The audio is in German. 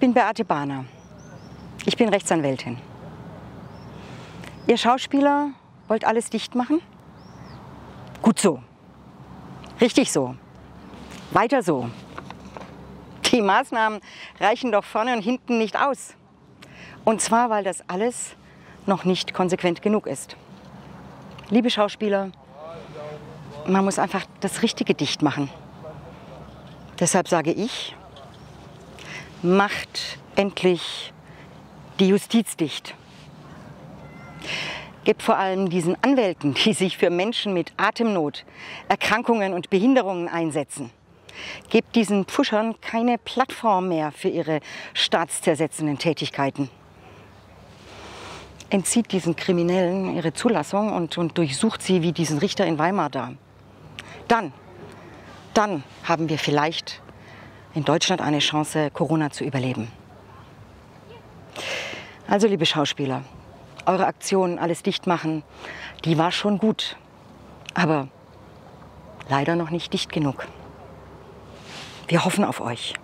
bin Beate Bahner. Ich bin Rechtsanwältin. Ihr Schauspieler wollt alles dicht machen? Gut so. Richtig so. Weiter so. Die Maßnahmen reichen doch vorne und hinten nicht aus. Und zwar, weil das alles noch nicht konsequent genug ist. Liebe Schauspieler, man muss einfach das Richtige dicht machen. Deshalb sage ich, macht endlich die Justiz dicht. Gebt vor allem diesen Anwälten, die sich für Menschen mit Atemnot, Erkrankungen und Behinderungen einsetzen, gebt diesen Pfuschern keine Plattform mehr für ihre staatszersetzenden Tätigkeiten. Entzieht diesen Kriminellen ihre Zulassung und, und durchsucht sie wie diesen Richter in Weimar da. Dann, dann haben wir vielleicht in Deutschland eine Chance, Corona zu überleben. Also, liebe Schauspieler, eure Aktion, alles dicht machen, die war schon gut. Aber leider noch nicht dicht genug. Wir hoffen auf euch.